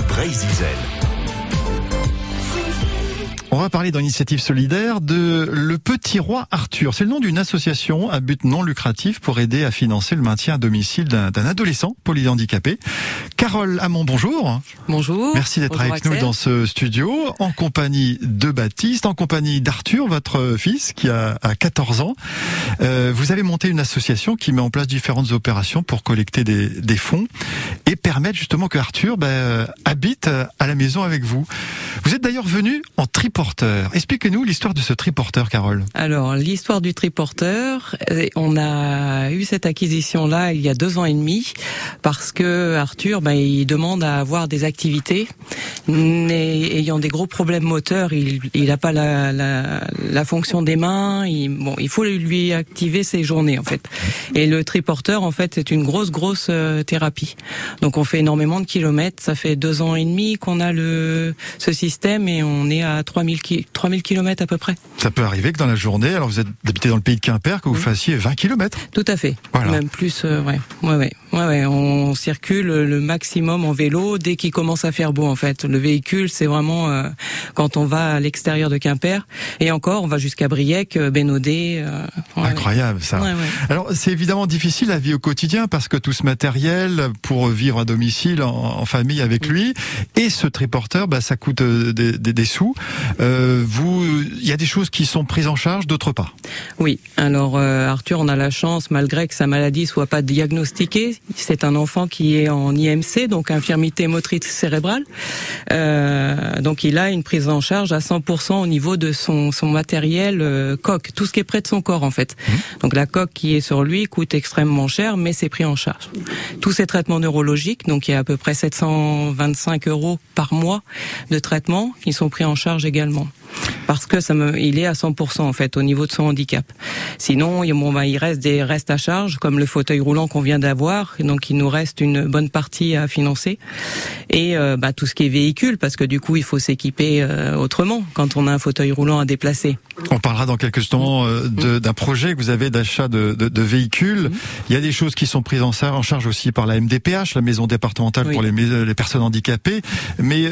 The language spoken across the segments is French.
Bleu Brésil. On va parler dans l'initiative solidaire de Le Petit Roi Arthur. C'est le nom d'une association à but non lucratif pour aider à financer le maintien à domicile d'un adolescent polyhandicapé. Carole Hamon, bonjour. Bonjour. Merci d'être avec nous dans ce studio, en compagnie de Baptiste, en compagnie d'Arthur, votre fils, qui a, 14 ans. Euh, vous avez monté une association qui met en place différentes opérations pour collecter des, fonds et permettre justement que Arthur ben, habite à la maison avec vous. Vous êtes d'ailleurs venu en triporteur. Expliquez-nous l'histoire de ce triporteur, Carole. Alors, l'histoire du triporteur, euh, on a eu cette acquisition-là il y a deux ans et demi parce que Arthur, ben, il demande à avoir des activités, mais ayant des gros problèmes moteurs, il n'a pas la, la, la, fonction des mains. Il, bon, il faut lui activer ses journées en fait. Et le triporteur, en fait, c'est une grosse, grosse euh, thérapie. Donc, on fait énormément de kilomètres. Ça fait deux ans et demi qu'on a le ce système et on est à 3000 3000 km à peu près. Ça peut arriver que dans la journée, alors vous êtes habité dans le pays de Quimper, que vous fassiez 20 km. Tout à fait. Même plus, euh, ouais. Ouais, ouais. Ouais, ouais. On circule le maximum en vélo dès qu'il commence à faire beau en fait. Le véhicule, c'est vraiment euh, quand on va à l'extérieur de Quimper et encore, on va jusqu'à Briec, euh, Bénodet. Incroyable ça. Alors c'est évidemment difficile la vie au quotidien parce que tout ce matériel pour vivre à domicile en, famille avec lui et ce triporteur, bah, ça coûte des, des, des sous. Euh, vous, il y a des choses qui sont prises en charge, d'autres pas? Oui. Alors euh, Arthur, on a la chance, malgré que sa maladie soit pas diagnostiquée, c'est un enfant qui est en IMC, donc infirmité motrice cérébrale. Euh, donc il a une prise en charge à 100% au niveau de son, son matériel euh, coque, tout ce qui est près de son corps en fait. Mmh. Donc la coque qui est sur lui coûte extrêmement cher, mais c'est pris en charge. Tous ces traitements neurologiques, donc il y a à peu près 725 euros par mois de traitement qui sont pris en charge également finalement parce que ça me, il est à 100% en fait au niveau de son handicap. Sinon, bon, bah, il reste des restes à charge comme le fauteuil roulant qu'on vient d'avoir, donc il nous reste une bonne partie à financer et euh, bah, tout ce qui est véhicule parce que du coup il faut s'équiper euh, autrement quand on a un fauteuil roulant à déplacer. On parlera dans quelques instants euh, d'un projet que vous avez d'achat de, de, de, véhicules. Il y a des choses qui sont prises en, en charge aussi par la MDPH, la maison départementale pour les, les, personnes handicapées, mais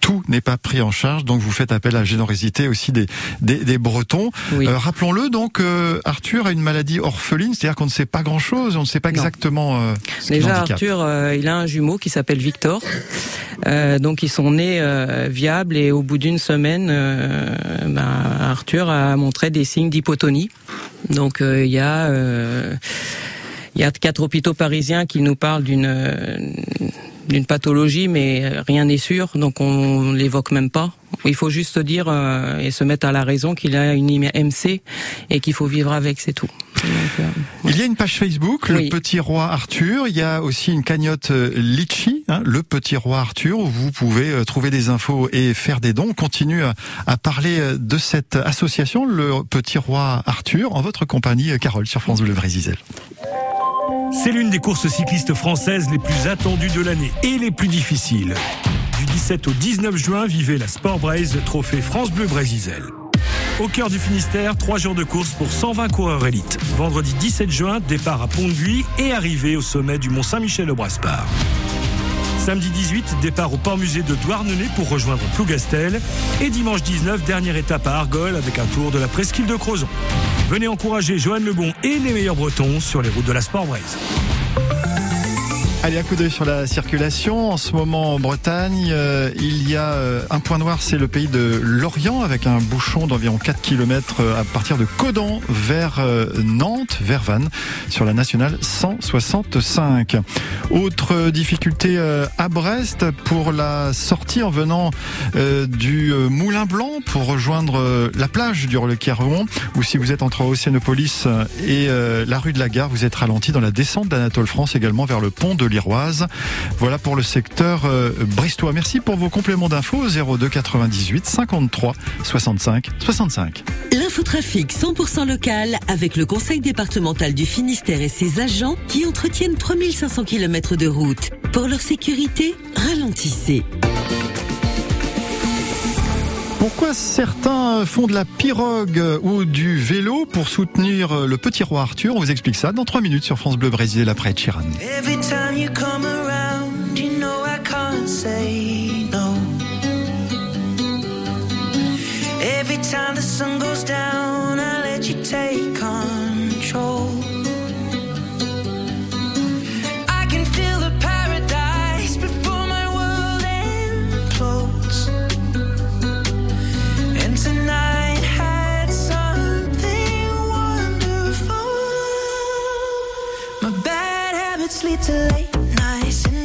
tout n'est pas pris en charge, donc vous faites appel à la générosité aussi des, des, Bretons. Euh, rappelons-le, donc, euh, Arthur a une maladie orpheline, c'est-à-dire qu'on ne sait pas grand-chose, on ne sait pas exactement euh, ce Déjà, Arthur, il a un jumeau qui s'appelle Victor. donc ils sont nés viables et au bout d'une semaine, ben, Arthur a montré des signes d'hypotonie. Donc il y a il y a quatre hôpitaux parisiens qui nous parlent d'une d'une pathologie, mais rien n'est sûr, donc on l'évoque même pas. Il faut juste dire euh, et se mettre à la raison qu'il a une MC et qu'il faut vivre avec, c'est tout. Euh, il y a une page Facebook, le Petit Roi Arthur. Il y a aussi une cagnotte euh, Litchi, hein, le Petit Roi Arthur, où vous pouvez trouver des infos et faire des dons. On continue à, parler de cette association, le Petit Roi Arthur, en votre compagnie, Carole, sur France Bleu Brésil. C'est l'une des courses cyclistes françaises les plus attendues de l'année et les plus difficiles. Du 17 au 19 juin, vivez la Sport Braise Trophée France Bleu Brésil. Au cœur du Finistère, trois jours de course pour 120 coureurs élites. Vendredi 17 juin, départ à Pont-de-Buis et arrivée au sommet du Mont Saint-Michel au Braspar. Samedi 18, départ au port musée de Douarnenez pour rejoindre Plougastel. Et dimanche 19, dernière étape à Argol avec un tour de la presqu'île de Crozon. Venez encourager Johan Lebon et les meilleurs Bretons sur les routes de la Sport Braise. Allez, un coup d'œil sur la circulation. En ce moment, en Bretagne, euh, il y a euh, un point noir, c'est le pays de Lorient, avec un bouchon d'environ 4 km euh, à partir de Codan vers Nantes, vers Vannes, sur la nationale 165. Autre difficulté à Brest pour la sortie en venant du Moulin Blanc pour rejoindre la plage du le Quiron, ou si vous êtes entre Océanopolis et la rue de la Gare, vous êtes ralenti dans la descente d'Anatole France également vers le pont de voilà pour le secteur euh, bristois. Merci pour vos compléments d'infos 02 98 53 65 65. L'infotrafic 100% local avec le Conseil départemental du Finistère et ses agents qui entretiennent 3500 km de route. Pour leur sécurité, ralentissez. Pourquoi certains font de la pirogue ou du vélo pour soutenir le petit roi Arthur? On vous explique ça dans 3 minutes sur France Bleu Brésil après Chiran. it's lead to late nights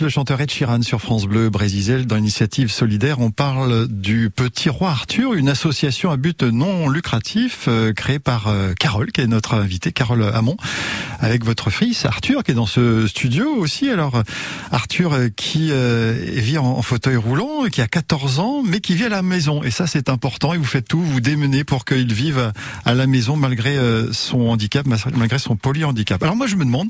le chanteur Ed Sheeran sur France Bleu Brésil dans l'initiative solidaire. On parle du Petit Roi Arthur, une association à but non lucratif euh, créée par euh, Carole, qui est notre invitée, Carole Hamon, avec votre fils Arthur, qui est dans ce studio aussi. Alors Arthur euh, qui vit en, fauteuil roulant, qui a 14 ans, mais qui vit à la maison. Et ça c'est important. Et vous faites tout, vous démenez pour qu'il vive à la maison malgré son handicap, malgré son polyhandicap. Alors moi je me demande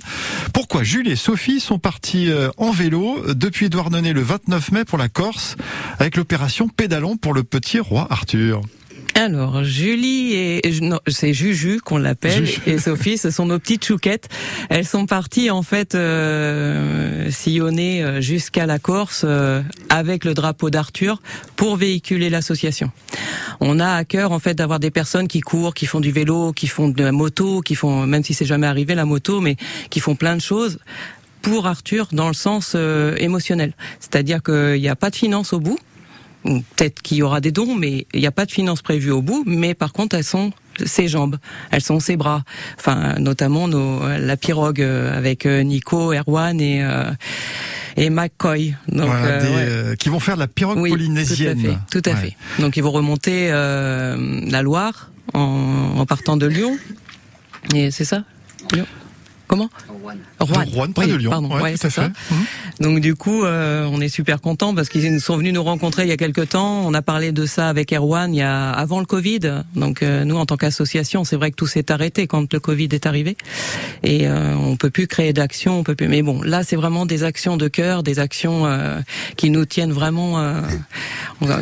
pourquoi Jules et Sophie sont partis en vélo depuis Douarnenez le 29 mai pour la Corse avec l'opération Pédalon pour le petit roi Arthur. Alors, Julie et c'est Juju qu'on l'appelle et Sophie, ce sont nos petites chouquettes. Elles sont parties en fait euh, sillonner euh, jusqu'à la Corse euh, avec le drapeau d'Arthur pour véhiculer l'association. On a à cœur en fait d'avoir des personnes qui courent, qui font du vélo, qui font de la moto, qui font même si c'est jamais arrivé la moto, mais qui font plein de choses pour Arthur dans le sens euh, émotionnel. C'est-à-dire qu'il n'y a pas de finances au bout. Peut-être qu'il y aura des dons, mais il n'y a pas de finances prévues au bout. Mais par contre, elles sont ses jambes, elles sont ses bras. Enfin, notamment nos, la pirogue euh, avec euh, Nico, Erwan et et McCoy. Donc, qui vont faire la pirogue polynésienne. Tout à fait. Donc ils vont remonter la Loire en, en partant de Lyon. Et c'est ça. Lyon? Comment Rouen. Rouen, près de Lyon. Pardon, ouais, c'est ça. Mhm. Donc du coup, euh, on est super contents parce qu'ils sont venus nous rencontrer il y a quelques temps. On a parlé de ça avec Erwan il y a avant le Covid. Donc euh, nous, en tant qu'association, c'est vrai que tout s'est arrêté quand le Covid est arrivé et euh, on peut plus créer d'actions, on peut plus. Mais bon, là, c'est vraiment des actions de cœur, des actions euh, qui nous tiennent vraiment,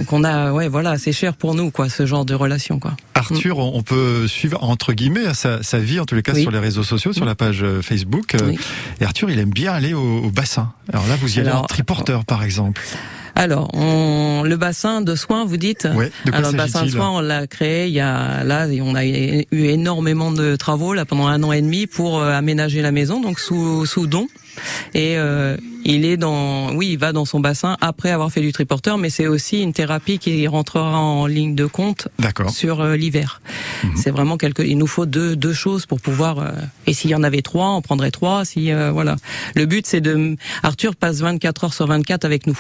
qu'on a, ouais, voilà, c'est cher pour nous, quoi, ce genre de relation, quoi. Arthur, on peut suivre entre guillemets sa, vie, en tous les cas sur les réseaux sociaux, sur la page Facebook. Et Arthur, il aime bien aller au, bassin. Alors là, vous y allez en triporteur, par exemple. Alors, on, le bassin de soins, vous dites? Oui. Alors le bassin de soins, on l'a créé il y a là, on a eu énormément de travaux là pendant un an et demi pour euh, aménager la maison, donc sous sous don. Et euh, il est dans, oui, il va dans son bassin après avoir fait du triporteur, mais c'est aussi une thérapie qui rentrera en ligne de compte sur euh, l'hiver. Mhm. C'est vraiment quelque, il nous faut deux deux choses pour pouvoir. Euh, et s'il y en avait trois, on prendrait trois. Si euh, voilà, le but c'est de. Arthur passe 24 heures sur 24 avec nous.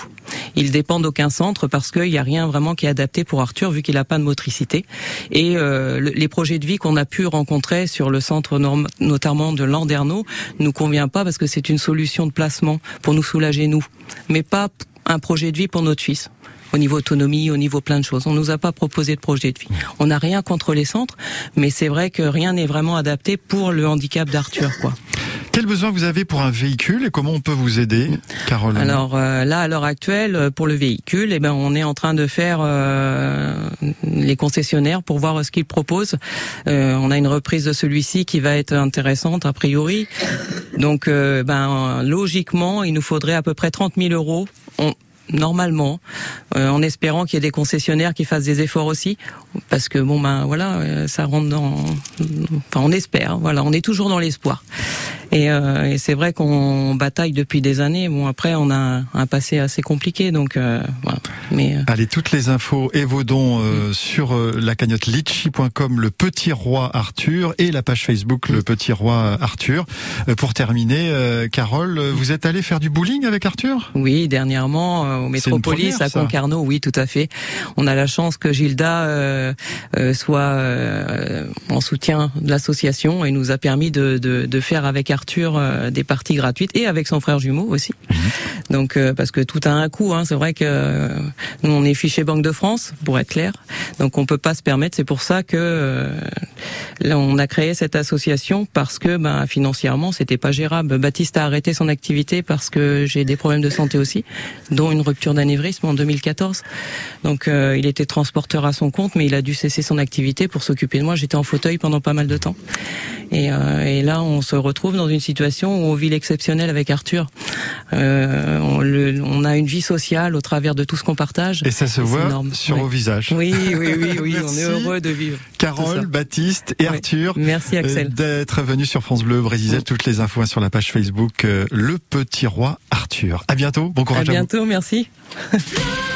Il dépend d'aucun centre parce qu'il n'y a rien vraiment qui est adapté pour Arthur vu qu'il n'a pas de motricité. Et les projets de vie qu'on a pu rencontrer sur le centre notamment de Landerneau nous convient pas parce que c'est une solution de placement pour nous soulager nous, mais pas un projet de vie pour notre fils au niveau autonomie, au niveau plein de choses. On nous a pas proposé de projet de vie. On n'a rien contre les centres, mais c'est vrai que rien n'est vraiment adapté pour le handicap d'Arthur. Quel besoin vous avez pour un véhicule et comment on peut vous aider, Carole Alors euh, là, à l'heure actuelle, euh, pour le véhicule, eh ben, on est en train de faire euh, les concessionnaires pour voir ce qu'ils proposent. on a une reprise de celui-ci qui va être intéressante a priori. Donc, ben logiquement, il nous faudrait à peu près 30 000 euros. Normalement, en espérant qu'il y ait des concessionnaires qui fassent des efforts aussi, parce que bon ben voilà, ça rentre dans, enfin on espère, voilà, on est toujours dans l'espoir. Et, euh, et c'est vrai qu'on bataille depuis des années. Bon après on a un passé assez compliqué, donc voilà. Mais allez toutes les infos et vos dons mm. sur la cagnotte litchi.com, le petit roi Arthur et la page Facebook le petit roi Arthur. pour terminer, Carole, vous êtes allé faire du bowling avec Arthur? Oui, dernièrement au Métropolis à Concarneau. Oui, tout à fait. On a la chance que Gilda euh, euh, soit euh, en soutien de l'association et nous a permis de, de, de faire avec Arthur des parties gratuites et avec son frère jumeau aussi. Mhm. Donc parce que tout a un coût. Hein. C'est vrai que nous on est fiché Banque de France pour être clair. Donc on peut pas se permettre. C'est pour ça que là, on a créé cette association parce que ben, financièrement c'était pas gérable. Baptiste a arrêté son activité parce que j'ai des problèmes de santé aussi, dont une rupture d'anévrisme en 2014. Donc euh, il était transporteur à son compte, mais il a dû cesser son activité pour s'occuper de moi. J'étais en fauteuil pendant pas mal de temps. Et, euh, et, là, on se retrouve dans une situation où on vit l'exceptionnel avec Arthur. Euh, on, le, on, a une vie sociale au travers de tout ce qu'on partage. Et ça se voit sur vos visages. Oui, oui, oui, oui on est heureux de vivre. Carole, Baptiste et Arthur. Merci Axel. D'être venus sur France Bleu Brésil. Toutes les infos sur la page Facebook Le Petit Roi Arthur. À bientôt. Bon courage à bientôt. Merci.